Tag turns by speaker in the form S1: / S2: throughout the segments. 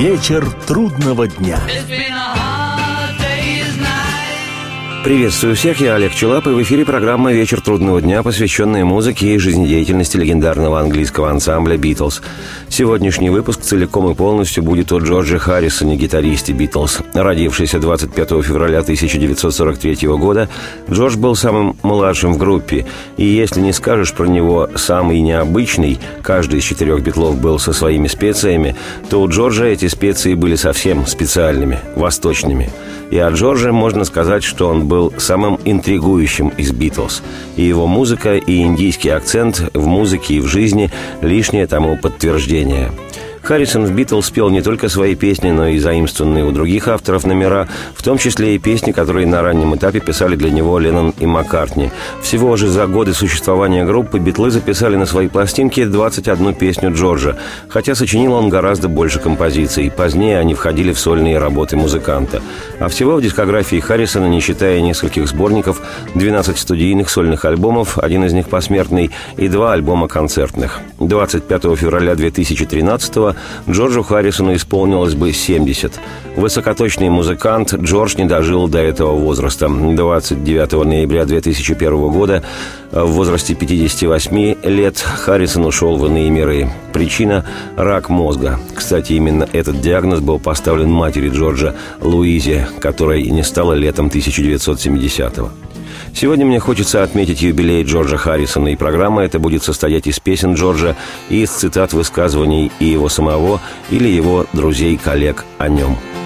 S1: Вечер трудного дня.
S2: Приветствую всех, я Олег Челап, и в эфире программа «Вечер трудного дня», посвященная музыке и жизнедеятельности легендарного английского ансамбля «Битлз». Сегодняшний выпуск целиком и полностью будет о Джорджи Харрисоне, гитаристе «Битлз». Родившийся 25 февраля 1943 года, Джордж был самым младшим в группе, и если не скажешь про него «самый необычный», каждый из четырех битлов был со своими специями, то у Джорджа эти специи были совсем специальными, восточными – и о Джорже можно сказать, что он был самым интригующим из Битлз. И его музыка, и индийский акцент в музыке и в жизни – лишнее тому подтверждение – Харрисон в «Битлз» спел не только свои песни, но и заимствованные у других авторов номера, в том числе и песни, которые на раннем этапе писали для него Леннон и Маккартни. Всего же за годы существования группы «Битлы» записали на свои пластинки 21 песню Джорджа, хотя сочинил он гораздо больше композиций. Позднее они входили в сольные работы музыканта. А всего в дискографии Харрисона, не считая нескольких сборников, 12 студийных сольных альбомов, один из них посмертный, и два альбома концертных. 25 февраля 2013 Джорджу Харрисону исполнилось бы 70. Высокоточный музыкант Джордж не дожил до этого возраста. 29 ноября 2001 года в возрасте 58 лет Харрисон ушел в иные миры. Причина – рак мозга. Кстати, именно этот диагноз был поставлен матери Джорджа Луизе, которой не стало летом 1970-го. Сегодня мне хочется отметить юбилей Джорджа Харрисона, и программа эта будет состоять из песен Джорджа и из цитат высказываний и его самого, или его друзей-коллег о нем –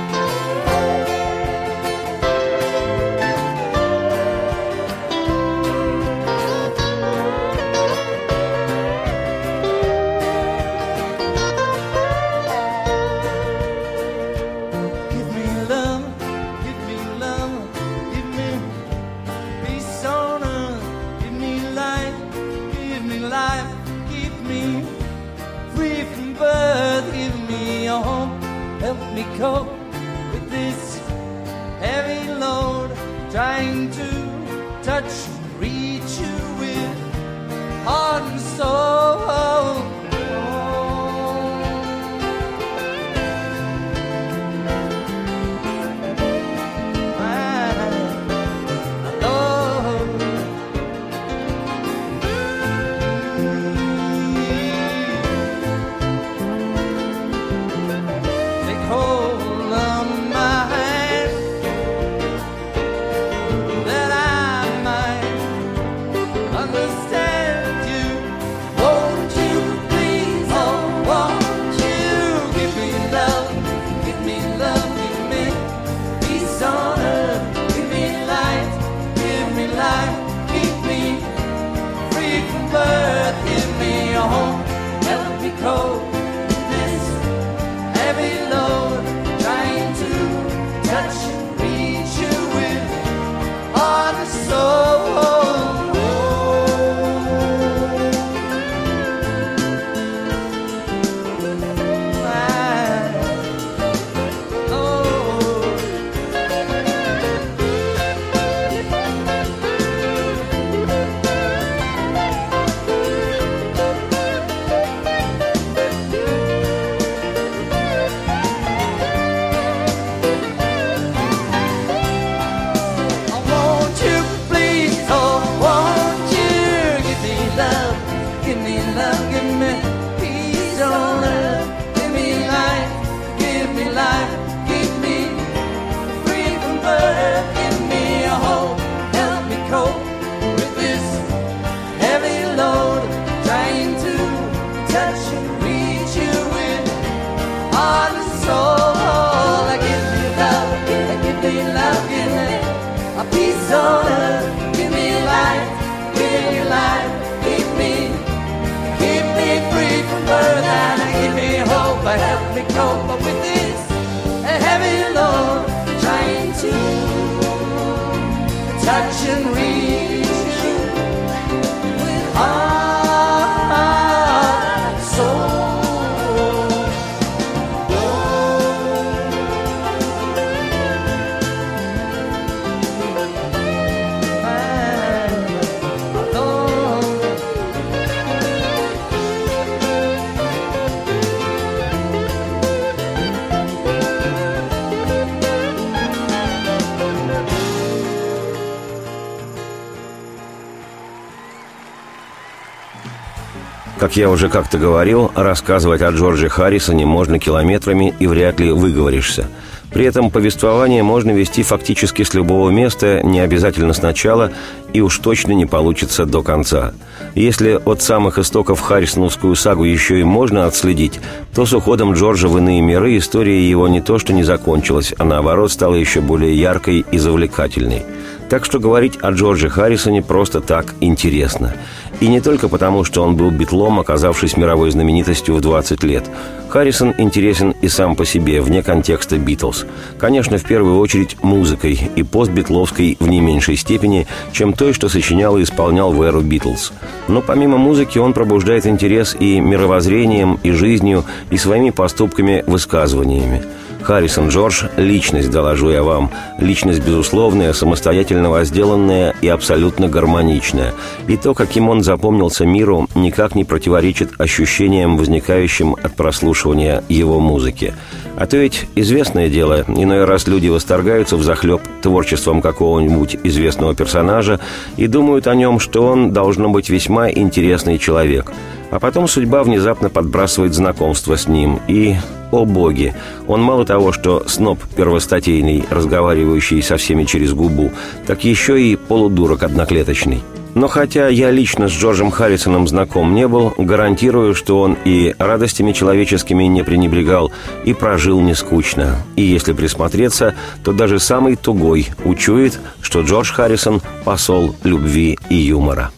S3: Я уже как-то говорил, рассказывать о Джордже Харрисоне можно километрами и вряд ли выговоришься – при этом повествование можно вести фактически с любого места, не обязательно сначала, и уж точно не получится до конца. Если от самых истоков Харрисоновскую сагу еще и можно отследить, то с уходом Джорджа в иные миры история его не то что не закончилась, а наоборот стала еще более яркой и завлекательной. Так что говорить о Джордже Харрисоне просто так интересно. И не только потому, что он был битлом, оказавшись мировой знаменитостью в 20 лет. Харрисон интересен и сам по себе, вне контекста «Битлз». Конечно, в первую очередь музыкой, и постбитловской в не меньшей степени, чем той, что сочинял и исполнял в эру «Битлз». Но помимо музыки он пробуждает интерес и мировоззрением, и жизнью, и своими поступками-высказываниями – Харрисон Джордж – личность, доложу я вам. Личность безусловная, самостоятельно возделанная и абсолютно гармоничная. И то, каким он запомнился миру, никак не противоречит ощущениям, возникающим от прослушивания его музыки. А то ведь известное дело, иной раз люди восторгаются в захлеб творчеством какого-нибудь известного персонажа и думают о нем, что он должно быть весьма интересный человек. А потом судьба внезапно подбрасывает знакомство с ним, и о боги! Он мало того, что сноб первостатейный, разговаривающий со всеми через губу, так еще и полудурок одноклеточный. Но хотя я лично с Джорджем Харрисоном знаком не был, гарантирую, что он и радостями человеческими не пренебрегал, и прожил не скучно. И если присмотреться, то даже самый тугой учует, что Джордж Харрисон – посол любви и юмора.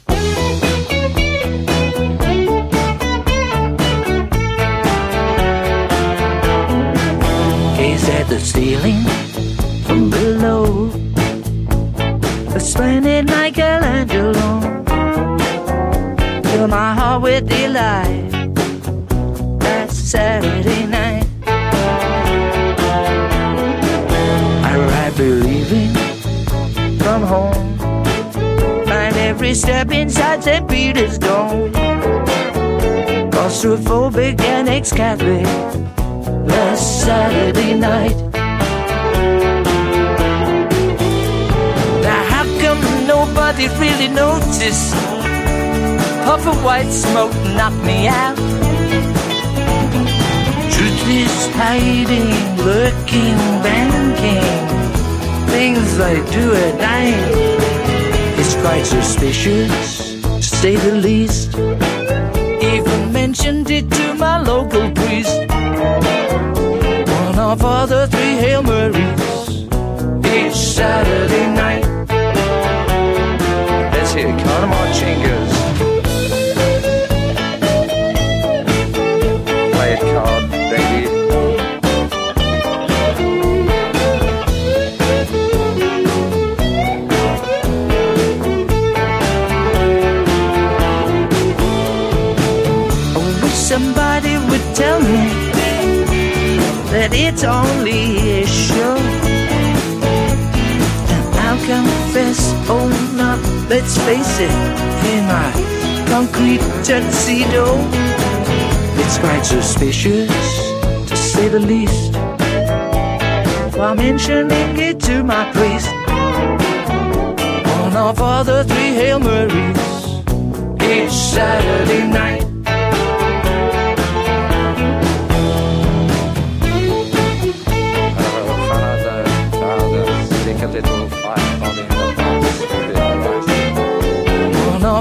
S3: the ceiling Splendid Michelangelo, fill my heart with delight. That Saturday night, I ride believing from home. Find every step inside St. Peter's Dome. Claustrophobic and ex-Catholic last Saturday night. Nobody really noticed? Puff of white smoke knocked me out. Truth is hiding, lurking, banking. Things I do at night. It's quite suspicious, to say the least. Even mentioned it to my local priest one of the three Hail Marys each Saturday night. Let's hear Carter Chingas. Play it card, baby. I wish somebody would tell me that it's only face it, in my concrete tuxedo, it's quite suspicious, to say the least. While mentioning it to my priest, one of all the three Hail Marys, each Saturday night.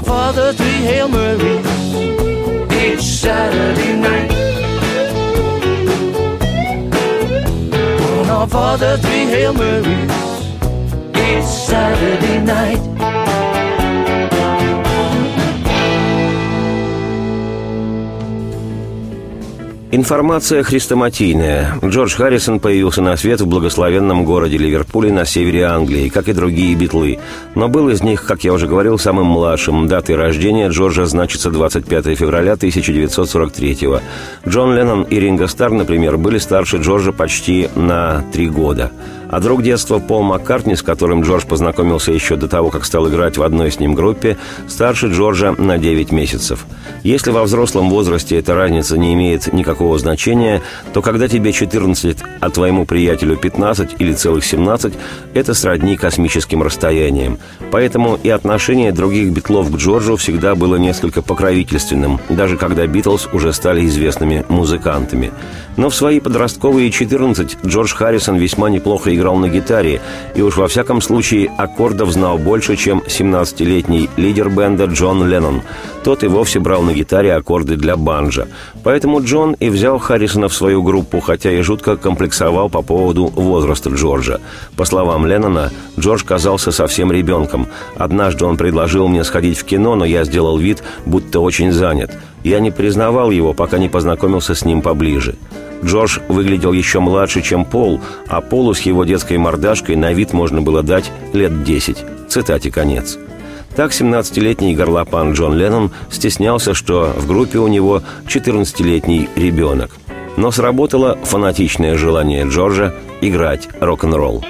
S3: All the three Hail Marys each Saturday night. One off all the three Hail Marys each Saturday night. Информация хрестоматийная. Джордж Харрисон появился на свет в благословенном городе Ливерпуле на севере Англии, как и другие битлы. Но был из них, как я уже говорил, самым младшим. Датой рождения Джорджа значится 25 февраля 1943 -го. Джон Леннон и Ринго Стар, например, были старше Джорджа почти на три года – А друг детства Пол Маккартни, с которым Джордж познакомился еще до того, как стал играть в одной с ним группе, старше Джорджа на 9 месяцев. Если во взрослом возрасте эта разница не имеет никакого значения, то когда тебе 14, а твоему приятелю 15 или целых 17, это сродни космическим расстояниям. Поэтому и отношение других битлов к Джорджу всегда было несколько покровительственным, даже когда Битлз уже стали известными музыкантами. Но в свои подростковые 14 Джордж Харрисон весьма неплохо играл на гитаре, и уж во всяком случае аккордов знал больше, чем 17-летний лидер бенда Джон Леннон. Тот и вовсе брал на гитаре аккорды для банджа. Поэтому Джон и взял Харрисона в свою группу, хотя и жутко комплексовал по поводу возраста Джорджа. По словам Леннона, Джордж казался совсем ребенком. Однажды он предложил мне сходить в кино, но я сделал вид, будто очень занят. Я не признавал его, пока не познакомился с ним поближе. Джордж выглядел еще младше, чем Пол, а Полу с его детской мордашкой на вид можно было дать лет десять. Цитате конец. Так 17-летний горлопан Джон Леннон стеснялся, что в группе у него 14-летний ребенок. Но сработало фанатичное желание Джорджа играть рок-н-ролл.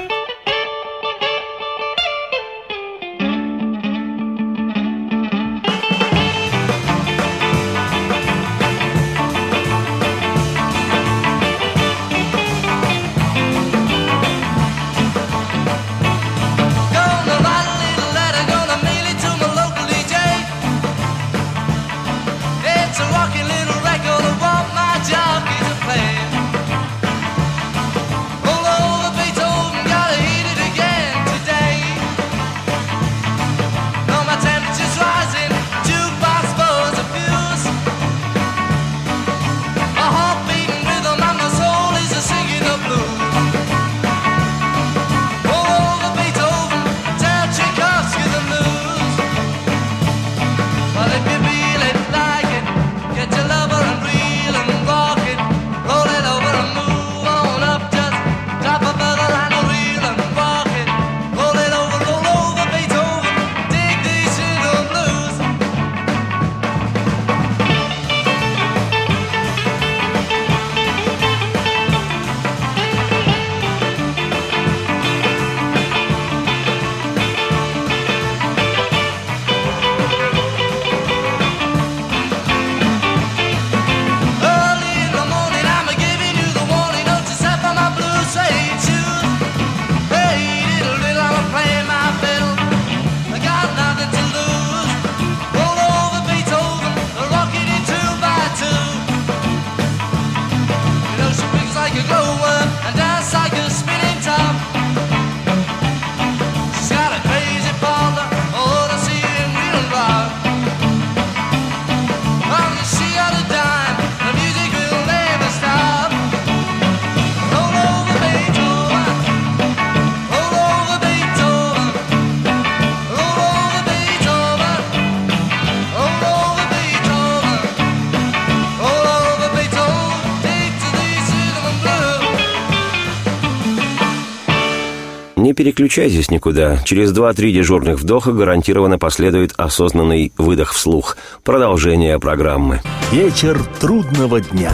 S3: Переключайтесь никуда. Через два-три дежурных вдоха гарантированно последует осознанный выдох вслух. Продолжение программы.
S4: Вечер трудного дня.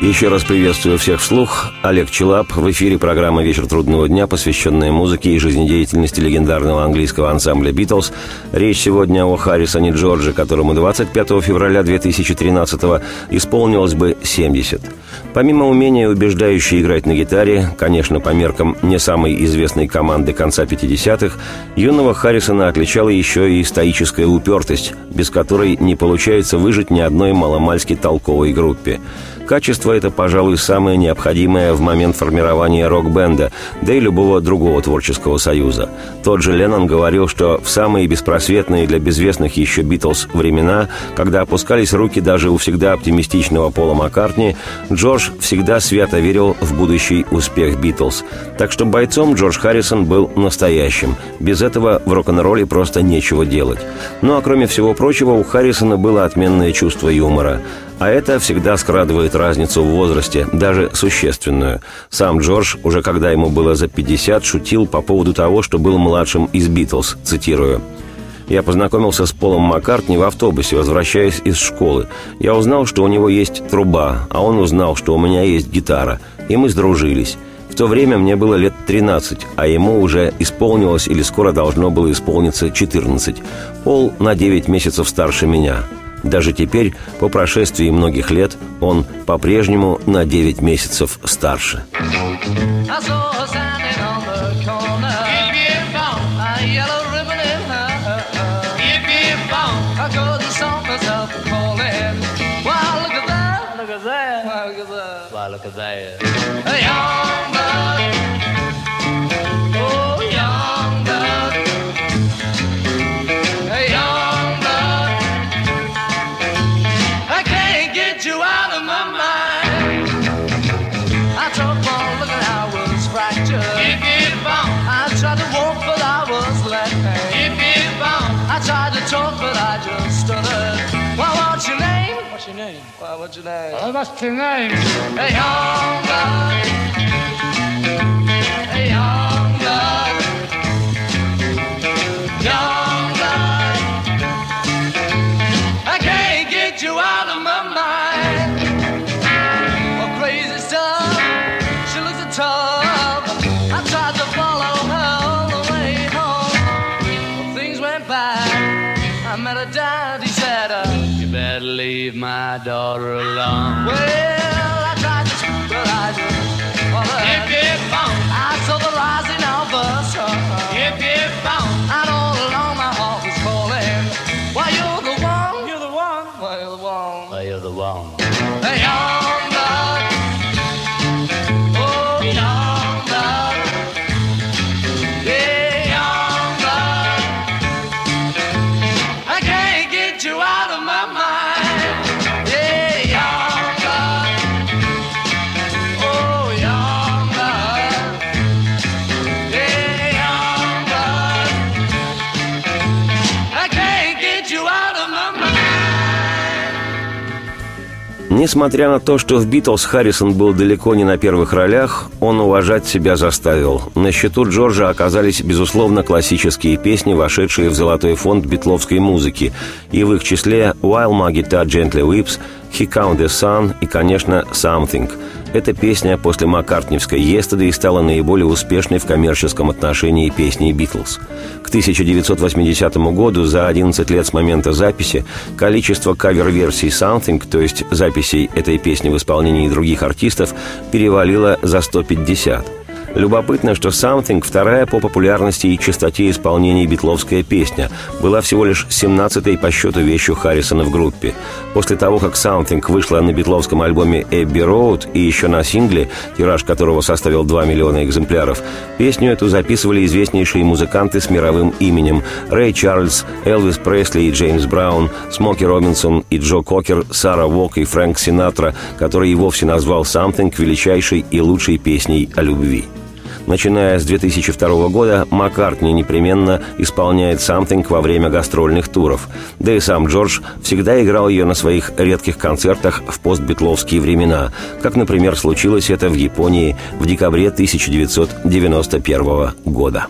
S3: Еще раз приветствую всех вслух. Олег Челап. В эфире программа «Вечер трудного дня», посвященная музыке и жизнедеятельности легендарного английского ансамбля «Битлз». Речь сегодня о Харрисоне Джорджи, которому 25 февраля 2013 исполнилось бы 70. Помимо умения убеждающе играть на гитаре, конечно, по меркам не самой известной команды конца 50-х, юного Харрисона отличала еще и стоическая упертость, без которой не получается выжить ни одной маломальски толковой группе – Качество это, пожалуй, самое необходимое в момент формирования рок-бенда, да и любого другого творческого союза. Тот же Леннон говорил, что в самые беспросветные для безвестных еще Битлз времена, когда опускались руки даже у всегда оптимистичного Пола Маккартни, Джордж всегда свято верил в будущий успех Битлз. Так что бойцом Джордж Харрисон был настоящим. Без этого в рок-н-ролле просто нечего делать. Ну а кроме всего прочего, у Харрисона было отменное чувство юмора. А это всегда скрадывает разницу в возрасте, даже существенную. Сам Джордж, уже когда ему было за 50, шутил по поводу того, что был младшим из «Битлз», цитирую. Я познакомился с Полом Маккартни в автобусе, возвращаясь из школы. Я узнал, что у него есть труба, а он узнал, что у меня есть гитара, и мы сдружились. В то время мне было лет 13, а ему уже исполнилось или скоро должно было исполниться 14. Пол на 9 месяцев старше меня. Даже теперь, по прошествии многих лет, он по-прежнему на 9 месяцев старше.
S1: look
S5: What's your name. Hey,
S1: young leave my daughter alone. Well,
S3: Несмотря на то, что в «Битлз» Харрисон был далеко не на первых ролях, он уважать себя заставил. На счету Джорджа оказались, безусловно, классические песни, вошедшие в золотой фонд битловской музыки, и в их числе «While My Guitar Gently Weeps», «He Count the Sun» и, конечно, «Something». Эта песня после Маккартневской «Yesterday» стала наиболее успешной в коммерческом отношении песней «Битлз». К 1980 году, за 11 лет с момента записи, количество кавер-версий «Something», то есть записей этой песни в исполнении других артистов, перевалило за 150. Любопытно, что «Something» — вторая по популярности и частоте исполнений битловская песня, была всего лишь 17-й по счету вещью Харрисона в группе. После того, как «Something» вышла на битловском альбоме «Эбби Роуд» и еще на сингле, тираж которого составил 2 миллиона экземпляров, песню эту записывали известнейшие музыканты с мировым именем Рэй Чарльз, Элвис Пресли и Джеймс Браун, Смоки Робинсон и Джо Кокер, Сара Вок и Фрэнк Синатра, который и вовсе назвал «Something» величайшей и лучшей песней о любви. Начиная с 2002 года, Маккартни непременно исполняет «Something» во время гастрольных туров. Да и сам Джордж всегда играл ее на своих редких концертах в постбитловские времена, как, например, случилось это в Японии в декабре 1991 года.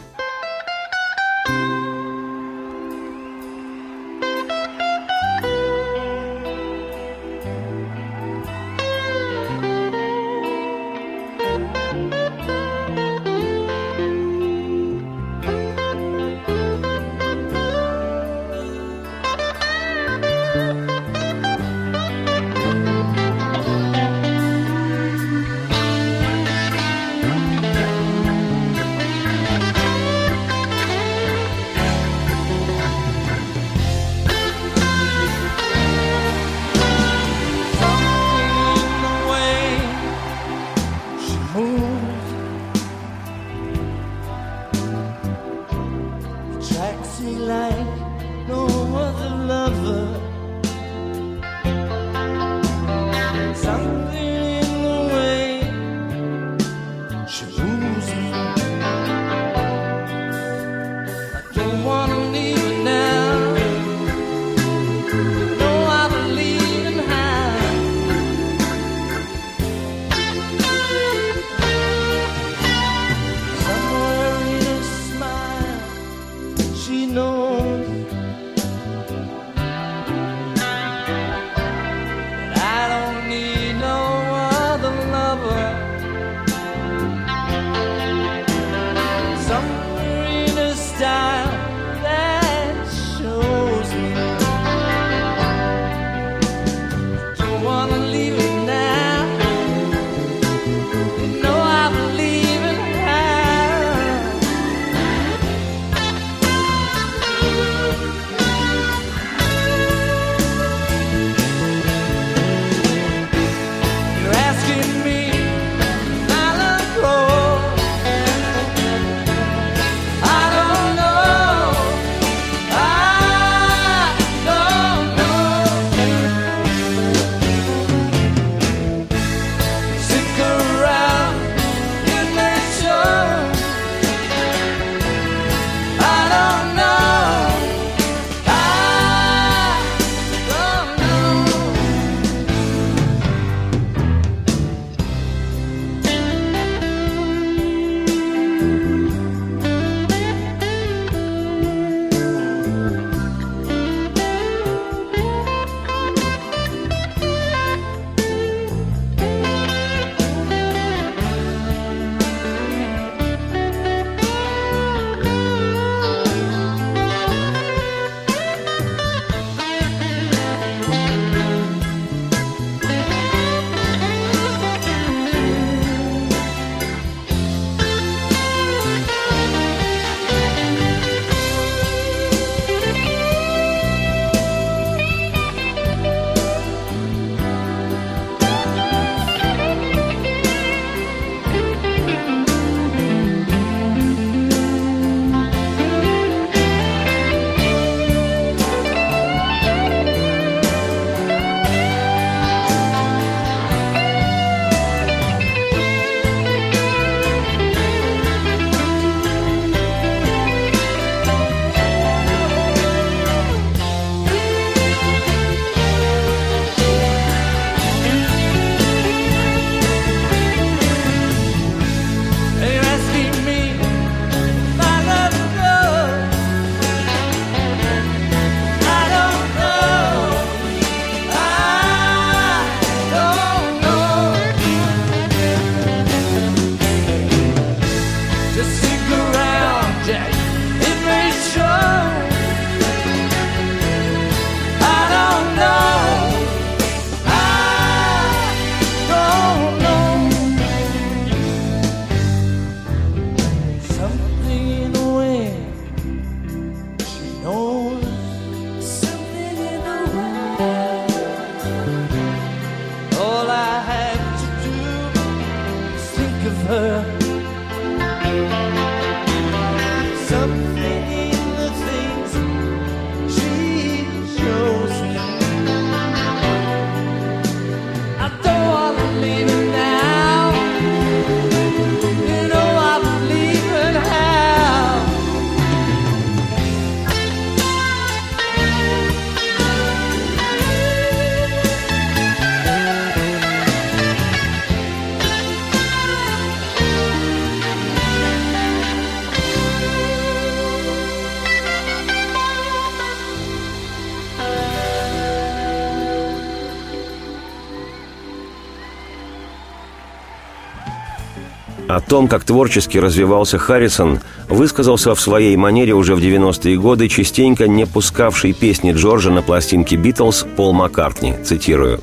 S3: Том, как творчески развивался Харрисон, высказался в своей манере уже в 90-е годы, частенько не пускавший песни Джорджа на пластинке «Битлз» Пол Маккартни, цитирую.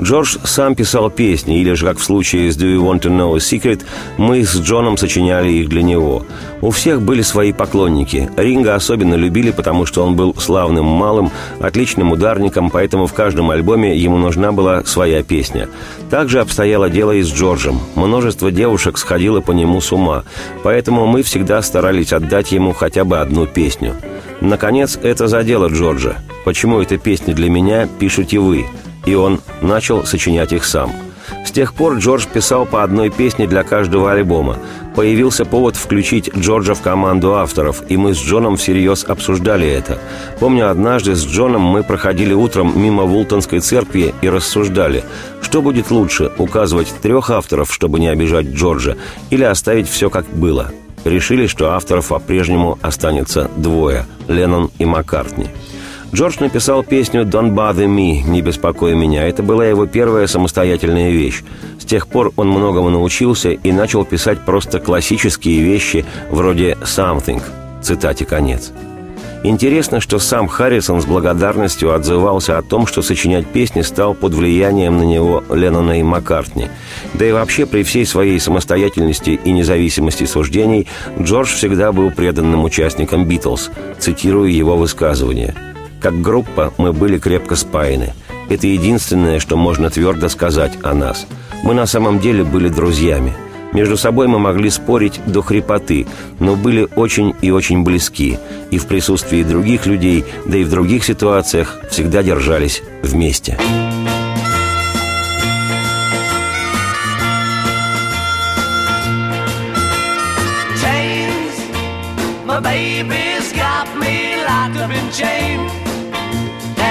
S3: «Джордж сам писал песни, или же, как в случае с «Do you want to know a secret», мы с Джоном сочиняли их для него. У всех были свои поклонники. Ринга особенно любили, потому что он был славным малым, отличным ударником, поэтому в каждом альбоме ему нужна была своя песня. Также обстояло дело и с Джорджем. Множество девушек сходило по нему с ума, поэтому мы всегда старались отдать ему хотя бы одну песню. Наконец, это задело Джорджа. «Почему эта песня для меня пишете вы?» И он начал сочинять их сам – с тех пор Джордж писал по одной песне для каждого альбома. Появился повод включить Джорджа в команду авторов, и мы с Джоном всерьез обсуждали это. Помню, однажды с Джоном мы проходили утром мимо Вултонской церкви и рассуждали, что будет лучше, указывать трех авторов, чтобы не обижать Джорджа, или оставить все как было. Решили, что авторов по-прежнему останется двое – Леннон и Маккартни. Джордж написал песню «Don't bother me» «Не беспокой меня». Это была его первая самостоятельная вещь. С тех пор он многому научился и начал писать просто классические вещи вроде «Something». Цитате конец. Интересно, что сам Харрисон с благодарностью отзывался о том, что сочинять песни стал под влиянием на него Леннона и Маккартни. Да и вообще при всей своей самостоятельности и независимости суждений Джордж всегда был преданным участником «Битлз», цитирую его высказывание – как группа мы были крепко спаяны. Это единственное, что можно твердо сказать о нас. Мы на самом деле были друзьями. Между собой мы могли спорить до хрипоты, но были очень и очень близки. И в присутствии других людей, да и в других ситуациях всегда держались вместе.
S2: chains. My baby's got me locked up in chains,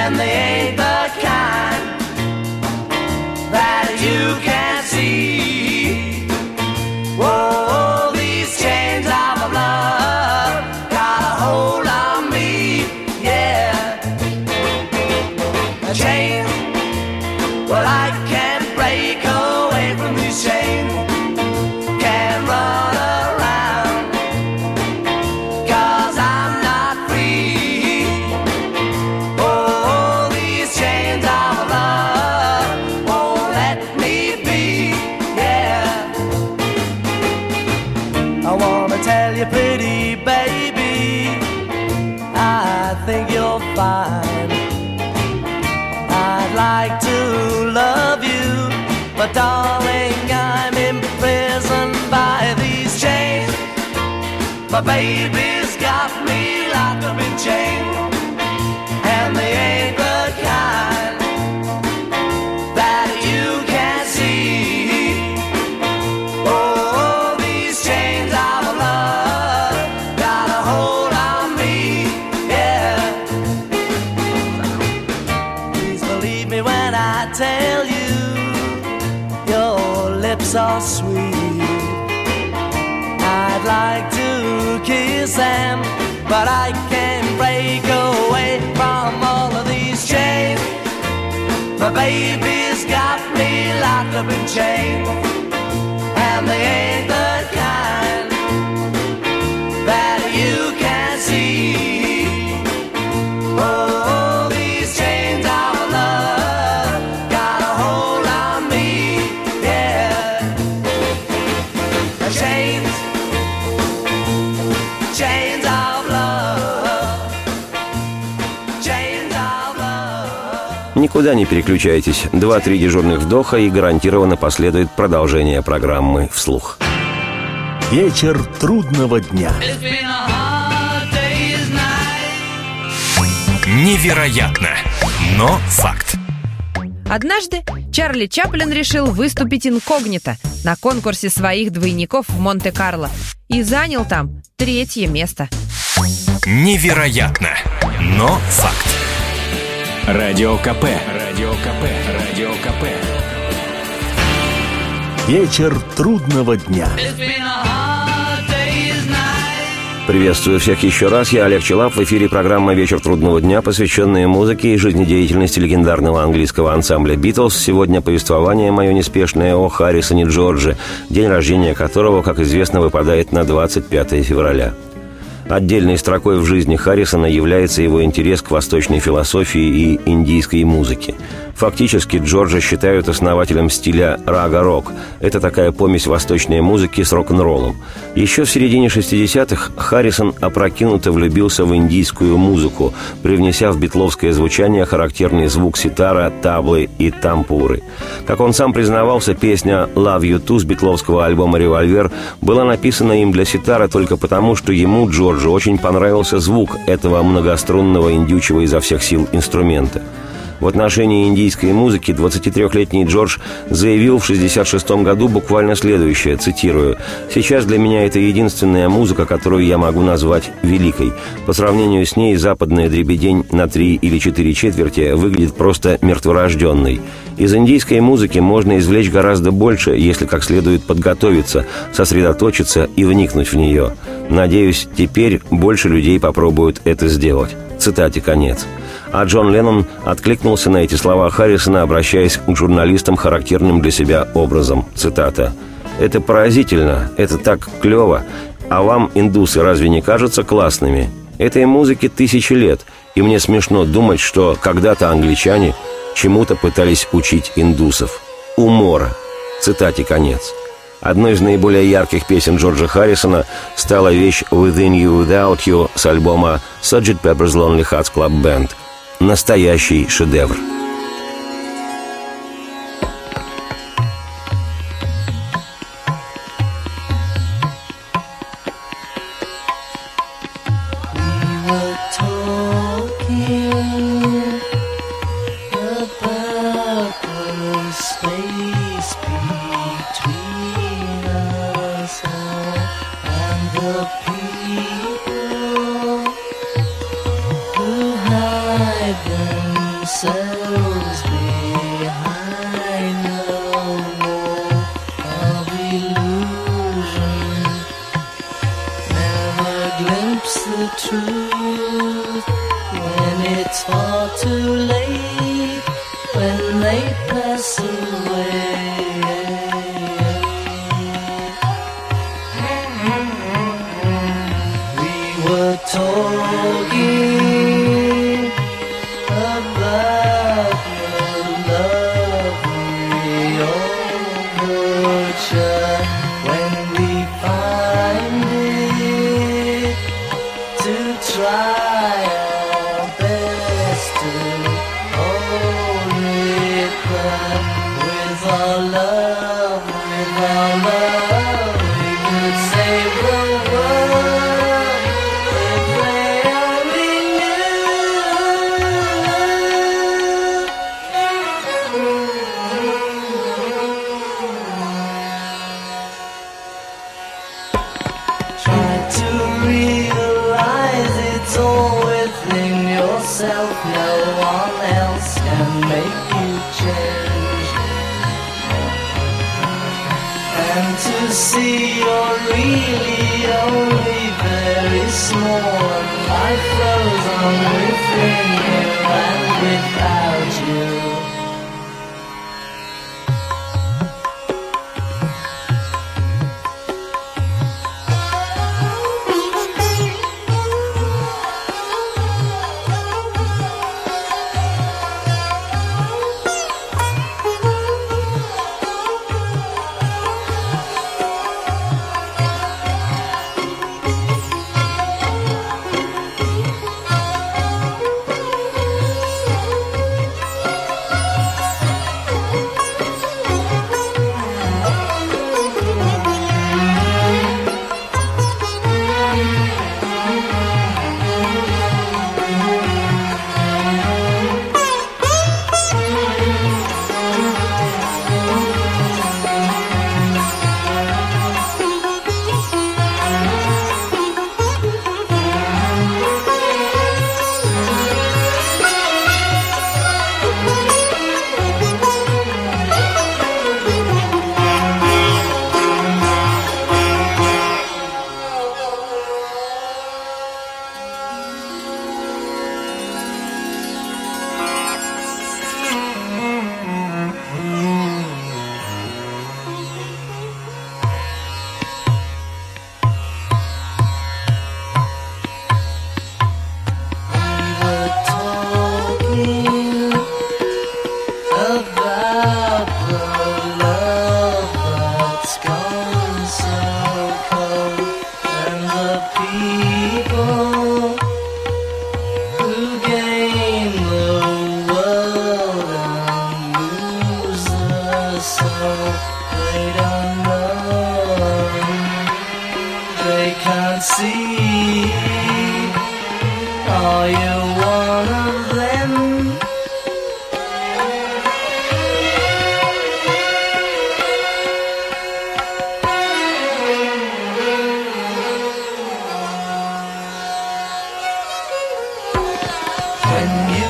S2: and they ain't the fine. I'd like to love you, but darling, I'm imprisoned by these chains. My baby's got me locked up in chains, them, but I can't break away from all of these chains. My baby's got me locked up in chains,
S3: Никуда не переключайтесь. Два-три дежурных вдоха и гарантированно последует продолжение программы «Вслух».
S4: Вечер трудного дня.
S6: Невероятно, но факт.
S7: Однажды Чарли Чаплин решил выступить инкогнито на конкурсе своих двойников в Монте-Карло и занял там третье место.
S6: Невероятно, но факт. Радио КП. Радио КП. Радио КП.
S4: Вечер трудного дня.
S3: Приветствую всех еще раз. Я Олег Челап. В эфире программа «Вечер трудного дня», посвященная музыке и жизнедеятельности легендарного английского ансамбля «Битлз». Сегодня повествование мое неспешное о Харрисоне Джордже, день рождения которого, как известно, выпадает на 25 февраля. Отдельной строкой в жизни Харрисона является его интерес к восточной философии и индийской музыке. Фактически Джорджа считают основателем стиля рага-рок. Это такая помесь восточной музыки с рок-н-роллом. Еще в середине 60-х Харрисон опрокинуто влюбился в индийскую музыку, привнеся в битловское звучание характерный звук ситара, таблы и тампуры. Как он сам признавался, песня «Love You Too» с битловского альбома «Револьвер» была написана им для ситара только потому, что ему, Джорджу, очень понравился звук этого многострунного индючего изо всех сил инструмента. В отношении индийской музыки 23-летний Джордж заявил в 1966 году буквально следующее, цитирую, «Сейчас для меня это единственная музыка, которую я могу назвать великой. По сравнению с ней западная дребедень на три или четыре четверти выглядит просто мертворожденной. Из индийской музыки можно извлечь гораздо больше, если как следует подготовиться, сосредоточиться и вникнуть в нее. Надеюсь, теперь больше людей попробуют это сделать». Цитате конец. А Джон Леннон откликнулся на эти слова Харрисона, обращаясь к журналистам характерным для себя образом. Цитата. «Это поразительно, это так клево. А вам, индусы, разве не кажутся классными? Этой музыке тысячи лет, и мне смешно думать, что когда-то англичане чему-то пытались учить индусов. Умора». Цитате конец. Одной из наиболее ярких песен Джорджа Харрисона стала вещь «Within You Without You» с альбома «Sgt. Pepper's Lonely Hearts Club Band». Настоящий шедевр.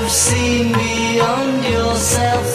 S2: Seen beyond yourself,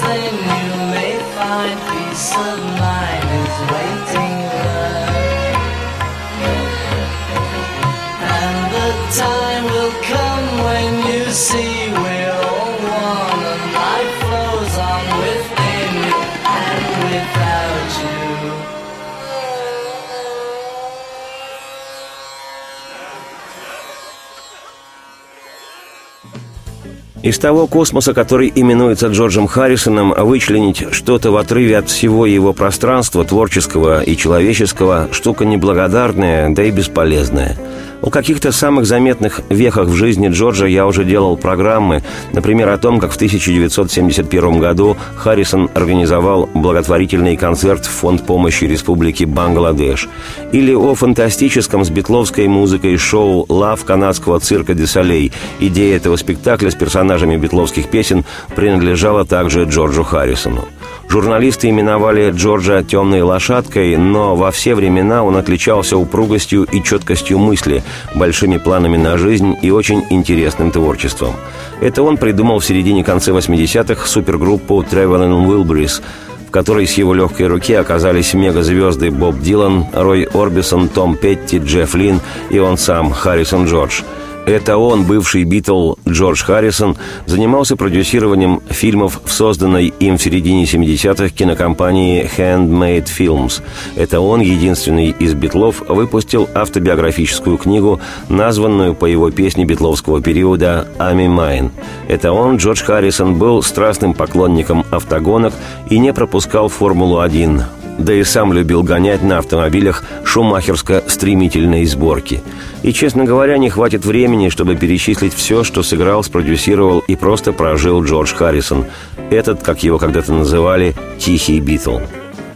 S3: того космоса, который именуется Джорджем Харрисоном, вычленить что-то в отрыве от всего его пространства, творческого и человеческого, штука неблагодарная, да и бесполезная. О каких-то самых заметных вехах в жизни Джорджа я уже делал программы, например, о том, как в 1971 году Харрисон организовал благотворительный концерт в Фонд помощи Республики Бангладеш, или о фантастическом с битловской музыкой шоу «Лав» канадского цирка «Де Солей». Идея этого спектакля с персонажами битловских песен принадлежала также Джорджу Харрисону. Журналисты именовали Джорджа «темной лошадкой», но во все времена он отличался упругостью и четкостью мысли, большими планами на жизнь и очень интересным творчеством. Это он придумал в середине-конце 80-х супергруппу Traveling Wilburys, в которой с его легкой руки оказались мегазвезды Боб Дилан, Рой Орбисон, Том Петти, Джефф Лин и он сам, Харрисон Джордж – это он, бывший Битл Джордж Харрисон, занимался продюсированием фильмов в созданной им в середине 70-х кинокомпании Handmade Films. Это он, единственный из Битлов, выпустил автобиографическую книгу, названную по его песне битловского периода «I Me Mine». Это он, Джордж Харрисон, был страстным поклонником автогонок и не пропускал «Формулу-1», да и сам любил гонять на автомобилях шумахерско-стремительной сборки. И, честно говоря, не хватит времени, чтобы перечислить все, что сыграл, спродюсировал и просто прожил Джордж Харрисон. Этот, как его когда-то называли, «Тихий Битл».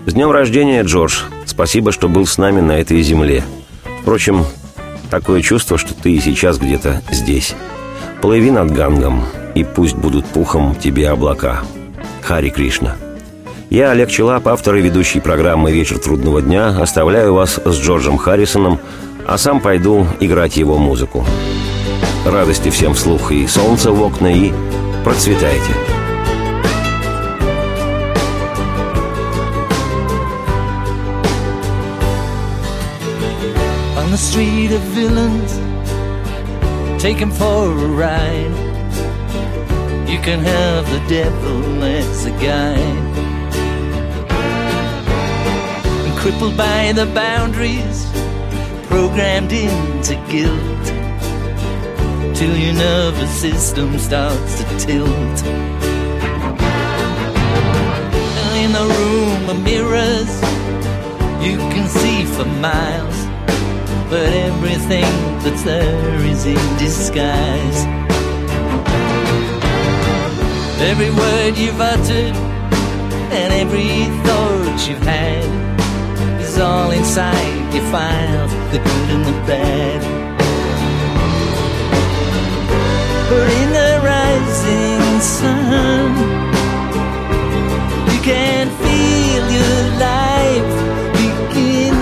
S3: С днем рождения, Джордж! Спасибо, что был с нами на этой земле. Впрочем, такое чувство, что ты и сейчас где-то здесь. Плыви над Гангом, и пусть будут пухом тебе облака. Хари Кришна. Я, Олег Челап, автор и ведущий программы «Вечер трудного дня», оставляю вас с Джорджем Харрисоном, а сам пойду играть его музыку. Радости всем вслух и солнца в окна, и процветайте.
S2: on the street of villains. Take him for a ride. You can have the devil as a guide. Crippled by the boundaries, programmed into guilt, till your nervous system starts to tilt. In the room of mirrors, you can see for miles but everything that's there is in disguise. Every word you've uttered and every thought you've had is all inside. Your files, the good and the bad. But in the rising sun, you can feel your life begin.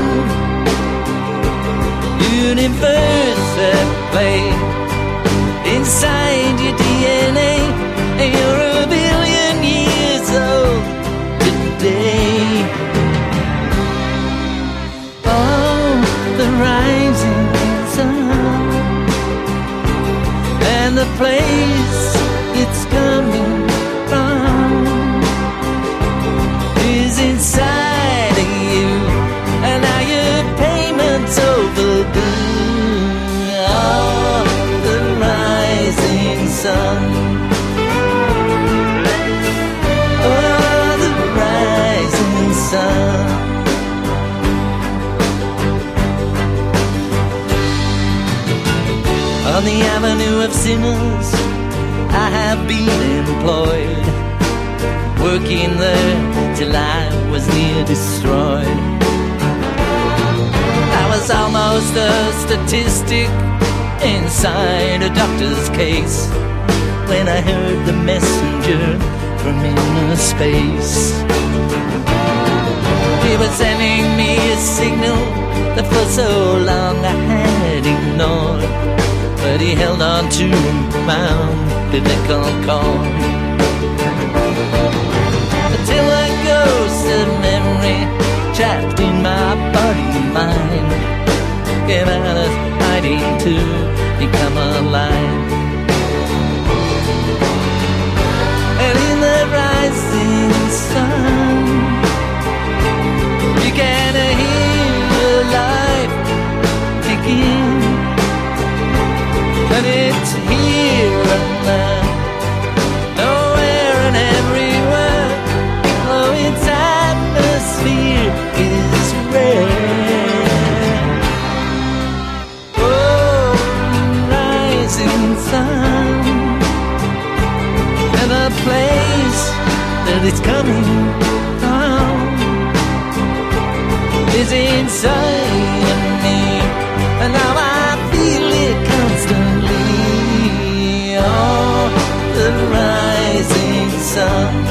S2: Universe at play inside your DNA, of sinners, I have been employed, working there till I was near destroyed. I was almost a statistic inside a doctor's case when I heard the messenger from inner space. He was sending me a signal that for so long I had ignored. But he held on to my umbilical cord. Until a ghost of memory trapped in my body and mind came out of hiding to become alive. Inside me, and now I feel it constantly. Oh, the rising sun.